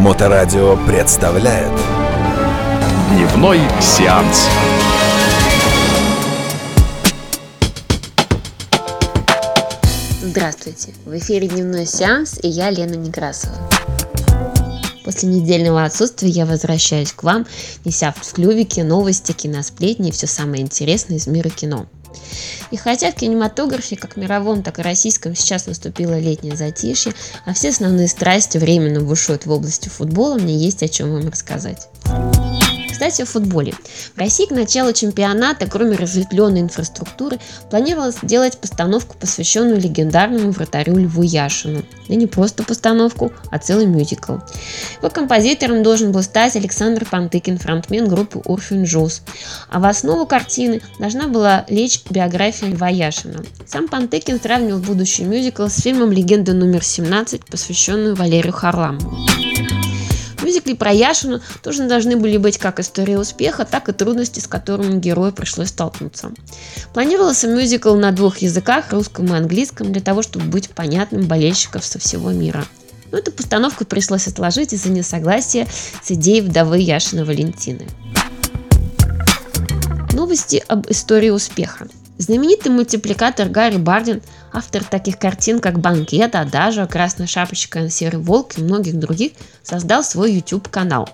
Моторадио представляет Дневной сеанс. Здравствуйте! В эфире дневной сеанс и я Лена Некрасова. После недельного отсутствия я возвращаюсь к вам, неся в клювике новости, киносплетни и все самое интересное из мира кино. И хотя в кинематографе, как мировом, так и российском, сейчас наступило летнее затишье, а все основные страсти временно бушуют в области футбола, мне есть о чем вам рассказать. Кстати, о футболе. В России к началу чемпионата, кроме разветвленной инфраструктуры, планировалось сделать постановку, посвященную легендарному вратарю Льву Яшину. И не просто постановку, а целый мюзикл. Его композитором должен был стать Александр Пантыкин, фронтмен группы Урфин Джуз. А в основу картины должна была лечь биография Льва Яшина. Сам Пантыкин сравнивал будущий мюзикл с фильмом «Легенда номер 17», посвященную Валерию Харламову мюзикле про Яшину тоже должны были быть как история успеха, так и трудности, с которыми герою пришлось столкнуться. Планировался мюзикл на двух языках, русском и английском, для того, чтобы быть понятным болельщикам со всего мира. Но эту постановку пришлось отложить из-за несогласия с идеей вдовы Яшина Валентины. Новости об истории успеха. Знаменитый мультипликатор Гарри Бардин, автор таких картин, как «Банкет», «Адажа», «Красная шапочка», «Серый волк» и многих других, создал свой YouTube-канал.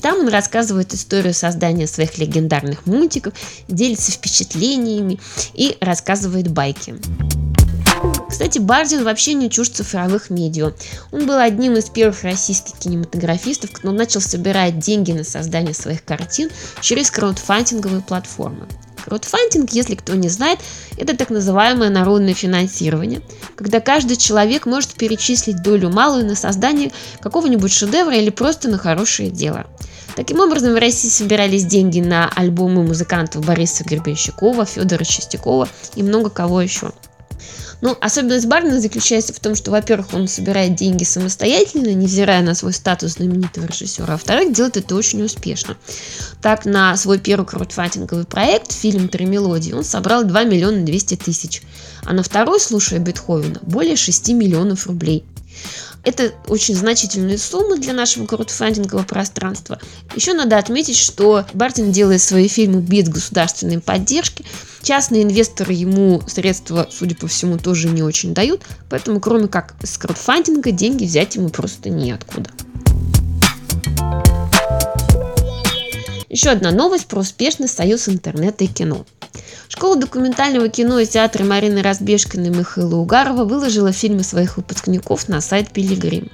Там он рассказывает историю создания своих легендарных мультиков, делится впечатлениями и рассказывает байки. Кстати, Бардин вообще не чужд цифровых медиа. Он был одним из первых российских кинематографистов, кто начал собирать деньги на создание своих картин через краудфандинговые платформы. Краудфандинг, если кто не знает, это так называемое народное финансирование, когда каждый человек может перечислить долю малую на создание какого-нибудь шедевра или просто на хорошее дело. Таким образом, в России собирались деньги на альбомы музыкантов Бориса Гребенщикова, Федора Чистякова и много кого еще. Ну, особенность Барна заключается в том, что, во-первых, он собирает деньги самостоятельно, невзирая на свой статус знаменитого режиссера, а во-вторых, делает это очень успешно. Так, на свой первый краудфандинговый проект, фильм «Три мелодии», он собрал 2 миллиона 200 тысяч, а на второй, слушая Бетховена, более 6 миллионов рублей. Это очень значительные суммы для нашего краудфандингового пространства. Еще надо отметить, что Бартин делает свои фильмы без государственной поддержки. Частные инвесторы ему средства, судя по всему, тоже не очень дают, поэтому кроме как с краудфандинга деньги взять ему просто неоткуда. Еще одна новость про успешный союз интернета и кино. Школа документального кино и театра Марины Разбежкиной и Михаила Угарова выложила фильмы своих выпускников на сайт Пилигрим.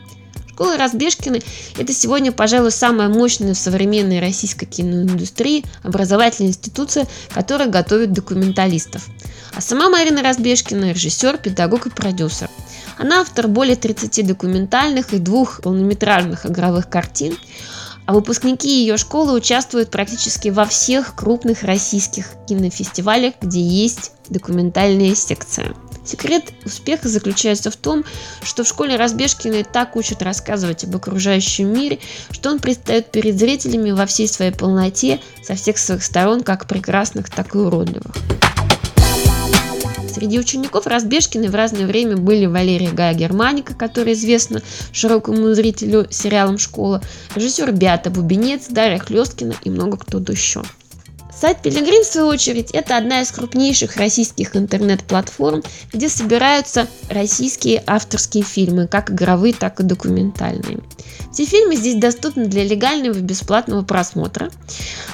Школа Разбежкины – это сегодня, пожалуй, самая мощная в современной российской киноиндустрии образовательная институция, которая готовит документалистов. А сама Марина Разбежкина – режиссер, педагог и продюсер. Она автор более 30 документальных и двух полнометражных игровых картин, а выпускники ее школы участвуют практически во всех крупных российских кинофестивалях, где есть документальная секция. Секрет успеха заключается в том, что в школе Разбежкина так учат рассказывать об окружающем мире, что он предстает перед зрителями во всей своей полноте, со всех своих сторон, как прекрасных, так и уродливых. Среди учеников Разбежкиной в разное время были Валерия Гая Германика, которая известна широкому зрителю сериалом «Школа», режиссер Биата Бубенец, Дарья Хлесткина и много кто еще. Сайт Пилигрим, в свою очередь, это одна из крупнейших российских интернет-платформ, где собираются российские авторские фильмы, как игровые, так и документальные. Все фильмы здесь доступны для легального и бесплатного просмотра,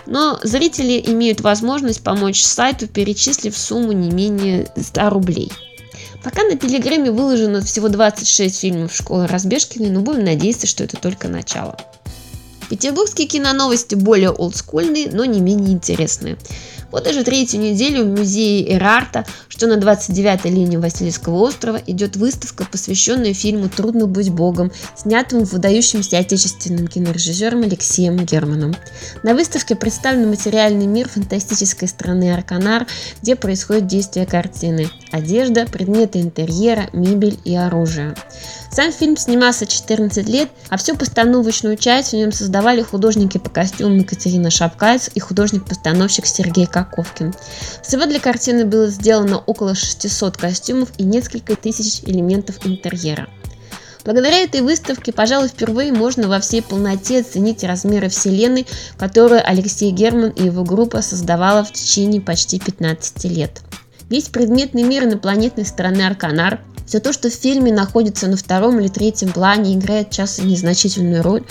но зрители имеют возможность помочь сайту, перечислив сумму не менее 100 рублей. Пока на Пилигриме выложено всего 26 фильмов школы Разбежкиной, но будем надеяться, что это только начало. Петербургские киноновости более олдскульные, но не менее интересные. Вот уже третью неделю в музее Эрарта, что на 29-й линии Васильевского острова, идет выставка, посвященная фильму «Трудно быть богом», снятому выдающимся отечественным кинорежиссером Алексеем Германом. На выставке представлен материальный мир фантастической страны Арканар, где происходит действие картины. Одежда, предметы интерьера, мебель и оружие. Сам фильм снимался 14 лет, а всю постановочную часть в нем создавали художники по костюмам Екатерина Шапкайц и художник-постановщик Сергей Коковкин. Всего для картины было сделано около 600 костюмов и несколько тысяч элементов интерьера. Благодаря этой выставке, пожалуй, впервые можно во всей полноте оценить размеры Вселенной, которую Алексей Герман и его группа создавала в течение почти 15 лет. Весь предметный мир инопланетной стороны Арканар, все то, что в фильме находится на втором или третьем плане, играет часто незначительную роль,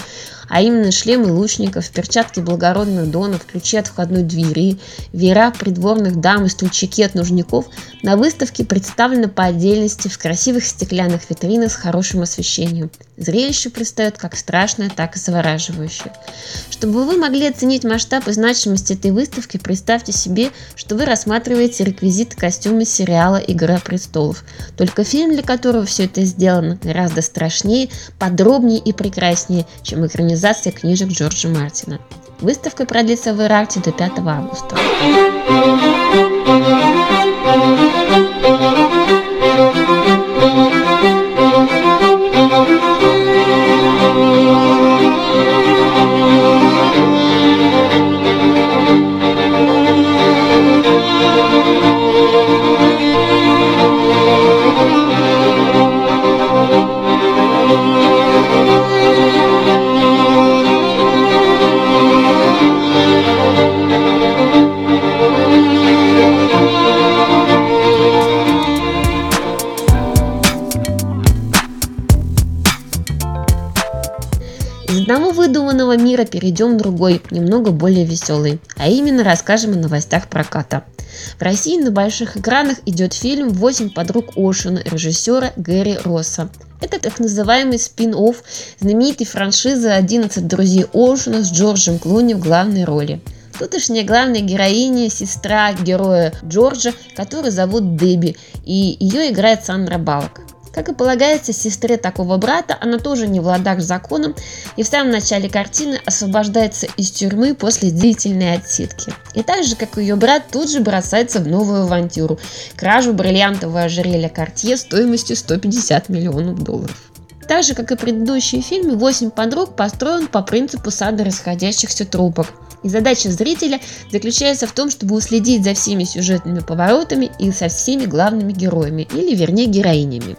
а именно шлемы лучников, перчатки благородных донов, ключи от входной двери, веера придворных дам и стульчики от нужников на выставке представлены по отдельности в красивых стеклянных витринах с хорошим освещением. Зрелище предстает как страшное, так и завораживающее. Чтобы вы могли оценить масштаб и значимость этой выставки, представьте себе, что вы рассматриваете реквизиты костюма сериала «Игра престолов». Только фильм, для которого все это сделано, гораздо страшнее, подробнее и прекраснее, чем экранизация экранизация книжек Джорджа Мартина. Выставка продлится в Иракте до 5 августа. Мира перейдем в другой, немного более веселый, а именно расскажем о новостях проката. В России на больших экранах идет фильм «Восемь подруг Оушена» режиссера Гэри Росса. Это так называемый спин-офф знаменитой франшизы «11 друзей Оушена» с Джорджем Клуни в главной роли. Тутошняя главная героиня – сестра героя Джорджа, которую зовут Дебби, и ее играет Сандра Балк. Как и полагается сестре такого брата, она тоже не в ладах с законом и в самом начале картины освобождается из тюрьмы после длительной отсидки. И так же, как и ее брат, тут же бросается в новую авантюру – кражу бриллиантового ожерелья Кортье стоимостью 150 миллионов долларов. Так же, как и предыдущие фильмы, «Восемь подруг» построен по принципу сада расходящихся трупов. И задача зрителя заключается в том, чтобы уследить за всеми сюжетными поворотами и со всеми главными героями, или вернее героинями.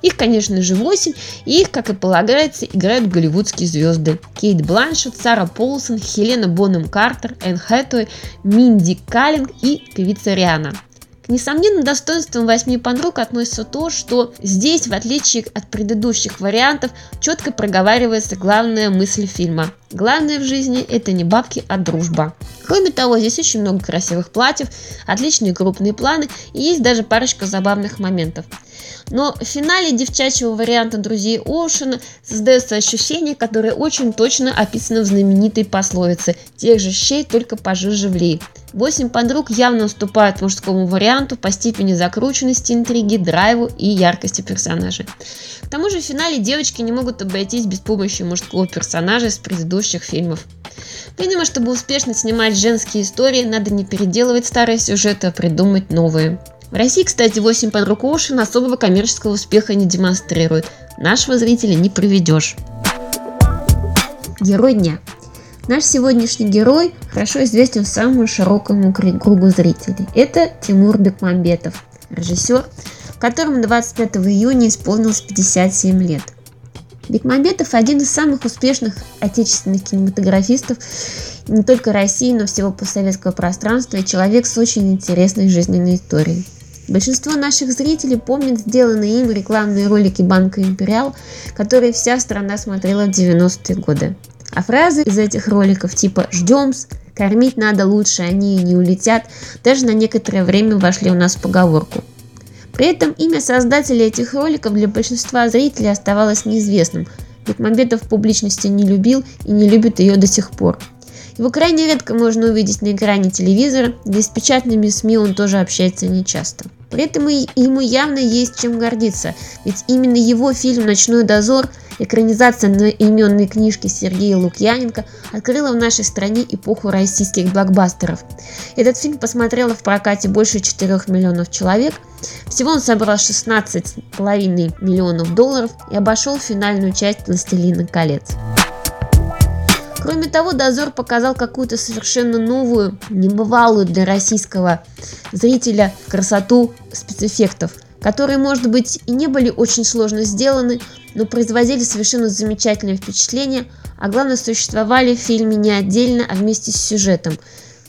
Их, конечно же, 8, и их, как и полагается, играют голливудские звезды. Кейт Бланшет, Сара Полсон, Хелена Бонем Картер, Энн Хэтэуэй, Минди Каллинг и певица Риана. К несомненным достоинствам восьми подруг относится то, что здесь, в отличие от предыдущих вариантов, четко проговаривается главная мысль фильма. Главное в жизни – это не бабки, а дружба. Кроме того, здесь очень много красивых платьев, отличные крупные планы и есть даже парочка забавных моментов. Но в финале девчачьего варианта «Друзей Оушена» создается ощущение, которое очень точно описано в знаменитой пословице «Тех же щей, только пожиже влей». Восемь подруг явно уступают мужскому варианту по степени закрученности интриги, драйву и яркости персонажей. К тому же в финале девочки не могут обойтись без помощи мужского персонажа из предыдущих фильмов. Видимо, чтобы успешно снимать женские истории, надо не переделывать старые сюжеты, а придумать новые. В России, кстати, 8 подруг Оушен особого коммерческого успеха не демонстрирует. Нашего зрителя не проведешь. Герой дня. Наш сегодняшний герой хорошо известен самому широкому кругу зрителей. Это Тимур Бекмамбетов, режиссер, которому 25 июня исполнилось 57 лет. Бекмамбетов один из самых успешных отечественных кинематографистов не только России, но всего постсоветского пространства и человек с очень интересной жизненной историей. Большинство наших зрителей помнят сделанные им рекламные ролики Банка Империал, которые вся страна смотрела в 90-е годы. А фразы из этих роликов типа «ждем», «кормить надо лучше, они не улетят» даже на некоторое время вошли у нас в поговорку. При этом имя создателя этих роликов для большинства зрителей оставалось неизвестным, ведь Мамбетов публичности не любил и не любит ее до сих пор. Его крайне редко можно увидеть на экране телевизора, да и с печатными СМИ он тоже общается нечасто. При этом ему явно есть чем гордиться, ведь именно его фильм «Ночной дозор» Экранизация одноименной книжки Сергея Лукьяненко открыла в нашей стране эпоху российских блокбастеров. Этот фильм посмотрело в прокате больше 4 миллионов человек. Всего он собрал 16,5 миллионов долларов и обошел финальную часть «Властелина колец». Кроме того, Дозор показал какую-то совершенно новую, небывалую для российского зрителя красоту спецэффектов – которые, может быть, и не были очень сложно сделаны, но производили совершенно замечательное впечатление, а главное, существовали в фильме не отдельно, а вместе с сюжетом.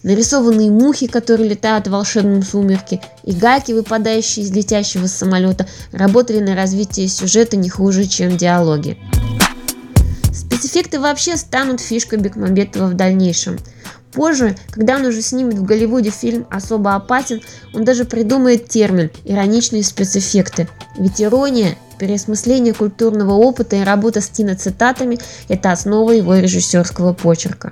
Нарисованные мухи, которые летают в волшебном сумерке, и гайки, выпадающие из летящего самолета, работали на развитие сюжета не хуже, чем диалоги. Спецэффекты вообще станут фишкой Бекмамбетова в дальнейшем. Позже, когда он уже снимет в Голливуде фильм «Особо опасен», он даже придумает термин «ироничные спецэффекты». Ведь ирония, переосмысление культурного опыта и работа с киноцитатами – это основа его режиссерского почерка.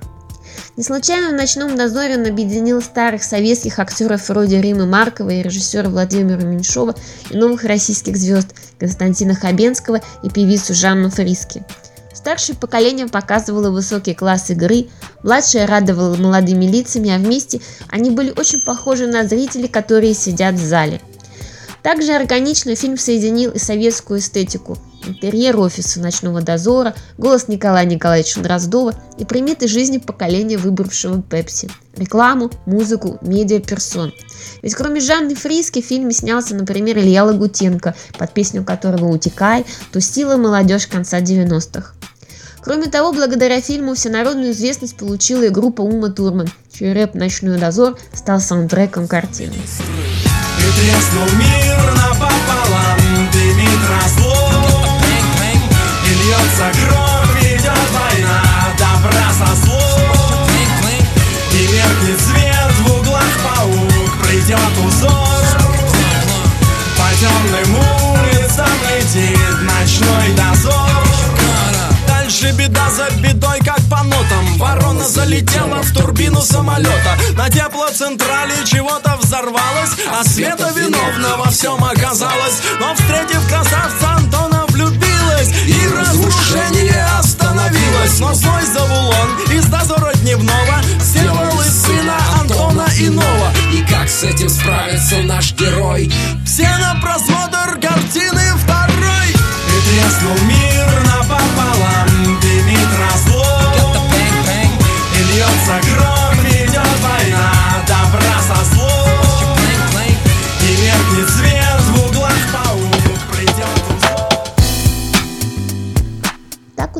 Не случайно в «Ночном дозоре» он объединил старых советских актеров вроде Римы Маркова и режиссера Владимира Меньшова и новых российских звезд Константина Хабенского и певицу Жанну Фриски. Старшее поколение показывало высокий класс игры, младшее радовало молодыми лицами, а вместе они были очень похожи на зрителей, которые сидят в зале. Также органично фильм соединил и советскую эстетику, интерьер офиса ночного дозора, голос Николая Николаевича Дроздова и приметы жизни поколения выбравшего Пепси, рекламу, музыку, медиаперсон. Ведь кроме Жанны Фриски в фильме снялся, например, Илья Лагутенко, под песню которого «Утекай» тустила молодежь конца 90-х. Кроме того, благодаря фильму всенародную известность получила и группа Ума Турман, чей рэп «Ночной дозор» стал саундтреком картины. И треснул мир напополам, дымит разлом И льется кровь, Ворона залетела в турбину самолета. На теплоцентрале чего-то взорвалось А Света виновна во всем оказалась Но встретив красавца Антона влюбилась И разрушение остановилось. Но злой Завулон из дозора дневного Сделал из сына Антона иного. И как с этим справится наш герой? Все на просмотр картины второй. И треснул мир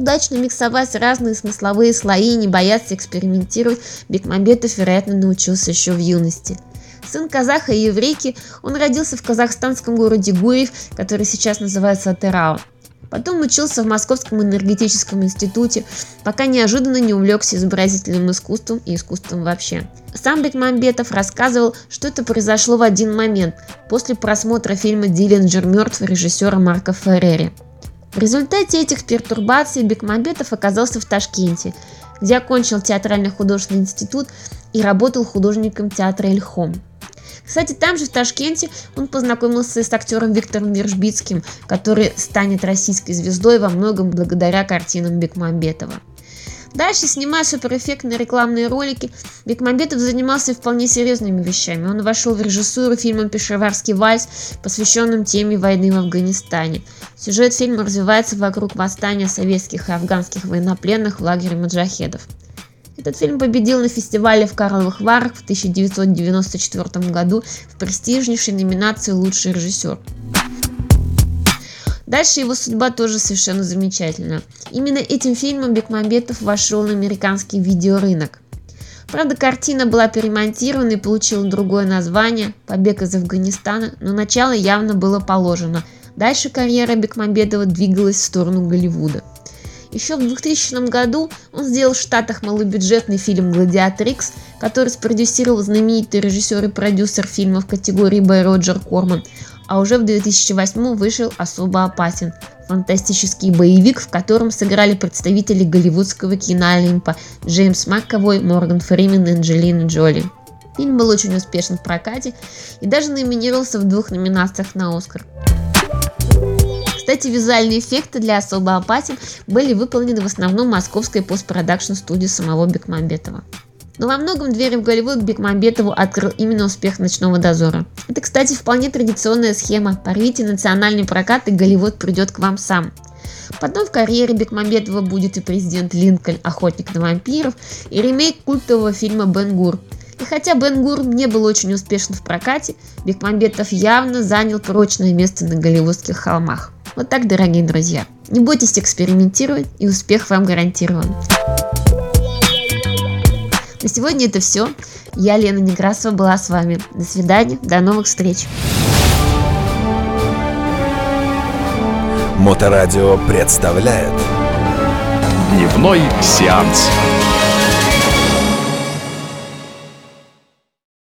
удачно миксовать разные смысловые слои и не бояться экспериментировать Бекмамбетов, вероятно, научился еще в юности. Сын казаха и еврейки, он родился в казахстанском городе Гурьев, который сейчас называется Атырау. Потом учился в Московском энергетическом институте, пока неожиданно не увлекся изобразительным искусством и искусством вообще. Сам Бекмамбетов рассказывал, что это произошло в один момент, после просмотра фильма «Диллинджер мертв» режиссера Марка Феррери. В результате этих пертурбаций Бекмамбетов оказался в Ташкенте, где окончил театральный художественный институт и работал художником театра Эльхом. Кстати, там же, в Ташкенте, он познакомился с актером Виктором Вержбицким, который станет российской звездой во многом благодаря картинам Бекмамбетова. Дальше, снимая суперэффектные рекламные ролики, Бекмамбетов занимался вполне серьезными вещами. Он вошел в режиссуру фильма «Пешеварский вальс», посвященным теме войны в Афганистане. Сюжет фильма развивается вокруг восстания советских и афганских военнопленных в лагере маджахедов. Этот фильм победил на фестивале в Карловых Варах в 1994 году в престижнейшей номинации «Лучший режиссер». Дальше его судьба тоже совершенно замечательна. Именно этим фильмом Бекмамбетов вошел на американский видеорынок. Правда, картина была перемонтирована и получила другое название «Побег из Афганистана», но начало явно было положено. Дальше карьера Бекмамбетова двигалась в сторону Голливуда. Еще в 2000 году он сделал в Штатах малобюджетный фильм «Гладиатор Икс», который спродюсировал знаменитый режиссер и продюсер фильма в категории Б. Роджер Корман, а уже в 2008 вышел «Особо опасен» – фантастический боевик, в котором сыграли представители голливудского киноолимпа Джеймс Макковой, Морган Фримен и Анджелина Джоли. Фильм был очень успешен в прокате и даже номинировался в двух номинациях на Оскар. Кстати, визуальные эффекты для особо опасен были выполнены в основном московской постпродакшн студии самого Бекмамбетова. Но во многом двери в Голливуд Бекмамбетову открыл именно успех «Ночного дозора». Это, кстати, вполне традиционная схема. Порвите национальный прокат и Голливуд придет к вам сам. Потом в карьере Бекмамбетова будет и президент Линкольн, охотник на вампиров, и ремейк культового фильма Бен Гур. И хотя Бен Гур не был очень успешен в прокате, Бекмамбетов явно занял прочное место на голливудских холмах. Вот так, дорогие друзья. Не бойтесь экспериментировать, и успех вам гарантирован. На сегодня это все. Я, Лена Некрасова, была с вами. До свидания, до новых встреч. Моторадио представляет Дневной сеанс.